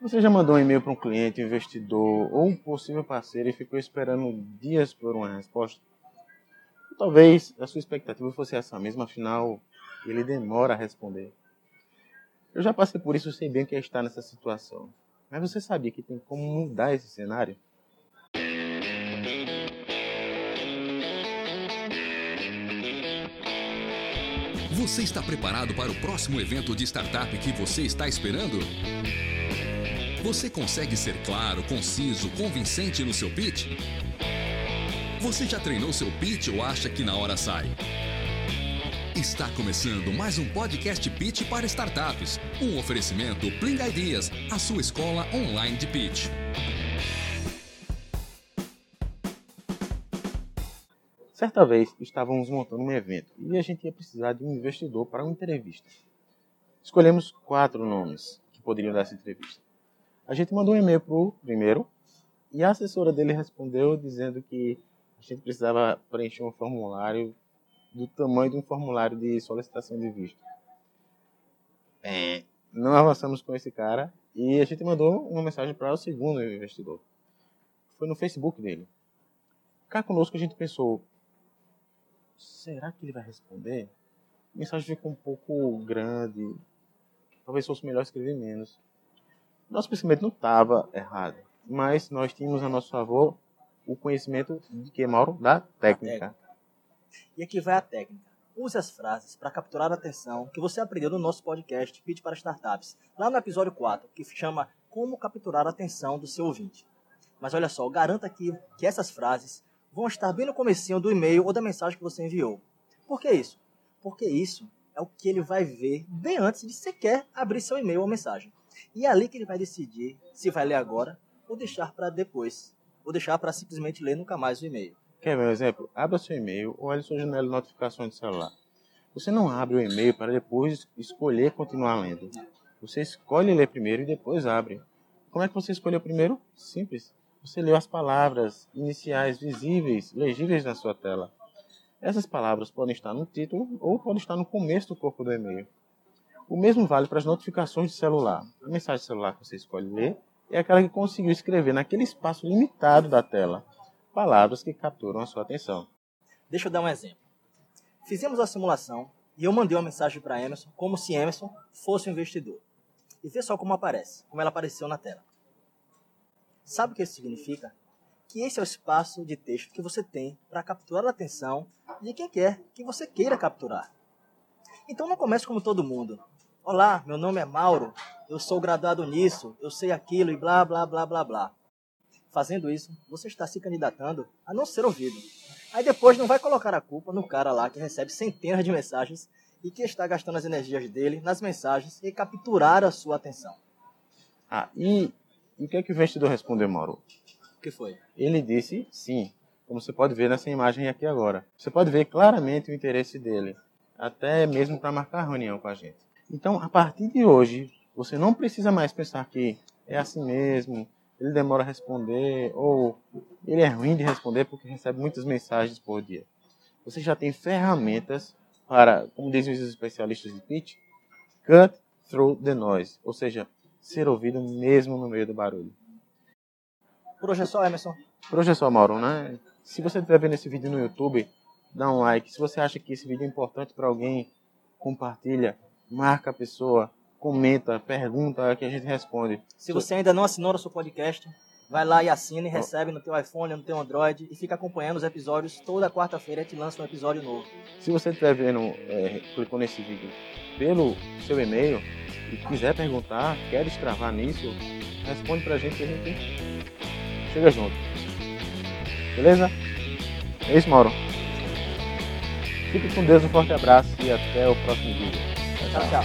Você já mandou um e-mail para um cliente, investidor ou um possível parceiro e ficou esperando dias por uma resposta? Talvez a sua expectativa fosse essa mesma, afinal ele demora a responder. Eu já passei por isso, sei bem o que é estar nessa situação. Mas você sabia que tem como mudar esse cenário? Você está preparado para o próximo evento de startup que você está esperando? Você consegue ser claro, conciso, convincente no seu pitch? Você já treinou seu pitch ou acha que na hora sai? Está começando mais um podcast Pitch para startups. Um oferecimento Pling Ideas, a sua escola online de pitch. Certa vez estávamos montando um evento e a gente ia precisar de um investidor para uma entrevista. Escolhemos quatro nomes que poderiam dar essa entrevista. A gente mandou um e-mail para o primeiro e a assessora dele respondeu dizendo que a gente precisava preencher um formulário do tamanho de um formulário de solicitação de visto. É, não avançamos com esse cara e a gente mandou uma mensagem para o segundo investidor. Foi no Facebook dele. Cá conosco a gente pensou, será que ele vai responder? A mensagem ficou um pouco grande, talvez fosse melhor escrever menos. Nosso pensamento não estava errado, mas nós tínhamos a nosso favor o conhecimento de que, Mauro? Da técnica. E aqui vai a técnica. Use as frases para capturar a atenção que você aprendeu no nosso podcast Pitch para Startups, lá no episódio 4, que chama Como Capturar a Atenção do Seu Ouvinte. Mas olha só, garanta aqui que essas frases vão estar bem no comecinho do e-mail ou da mensagem que você enviou. Por que isso? Porque isso é o que ele vai ver bem antes de sequer abrir seu e-mail ou mensagem. E é ali que ele vai decidir se vai ler agora ou deixar para depois, ou deixar para simplesmente ler nunca mais o e-mail. Quer ver um exemplo? Abra seu e-mail olhe sua janela de notificações do celular. Você não abre o e-mail para depois escolher continuar lendo. Você escolhe ler primeiro e depois abre. Como é que você escolheu primeiro? Simples. Você leu as palavras iniciais visíveis, legíveis na sua tela. Essas palavras podem estar no título ou podem estar no começo do corpo do e-mail. O mesmo vale para as notificações de celular. A mensagem de celular que você escolhe ler é aquela que conseguiu escrever naquele espaço limitado da tela palavras que capturam a sua atenção. Deixa eu dar um exemplo. Fizemos a simulação e eu mandei uma mensagem para Emerson como se Emerson fosse um investidor. E vê só como aparece, como ela apareceu na tela. Sabe o que isso significa? Que esse é o espaço de texto que você tem para capturar a atenção de quem quer que você queira capturar. Então não comece como todo mundo. Olá, meu nome é Mauro, eu sou graduado nisso, eu sei aquilo e blá blá blá blá blá. Fazendo isso, você está se candidatando a não ser ouvido. Aí depois não vai colocar a culpa no cara lá que recebe centenas de mensagens e que está gastando as energias dele nas mensagens e capturar a sua atenção. Ah, e, e o que é que o investidor respondeu, Mauro? O que foi? Ele disse sim, como você pode ver nessa imagem aqui agora. Você pode ver claramente o interesse dele, até mesmo para marcar reunião com a gente. Então, a partir de hoje, você não precisa mais pensar que é assim mesmo, ele demora a responder, ou ele é ruim de responder porque recebe muitas mensagens por dia. Você já tem ferramentas para, como dizem os especialistas de pitch, cut through the noise, ou seja, ser ouvido mesmo no meio do barulho. Por hoje é só, Emerson. Por hoje é só, Mauro, né? Se você estiver vendo esse vídeo no YouTube, dá um like. Se você acha que esse vídeo é importante para alguém, compartilha, marca a pessoa, comenta, pergunta, que a gente responde. Se você ainda não assinou nosso podcast, vai lá e assina e recebe no teu iPhone, no teu Android e fica acompanhando os episódios. Toda quarta-feira gente lança um episódio novo. Se você estiver vendo, é, clicou nesse vídeo pelo seu e-mail e quiser perguntar, quer destravar nisso, responde pra gente que a gente chega junto. Beleza? É isso, Mauro. Fique com Deus, um forte abraço e até o próximo vídeo. 想不想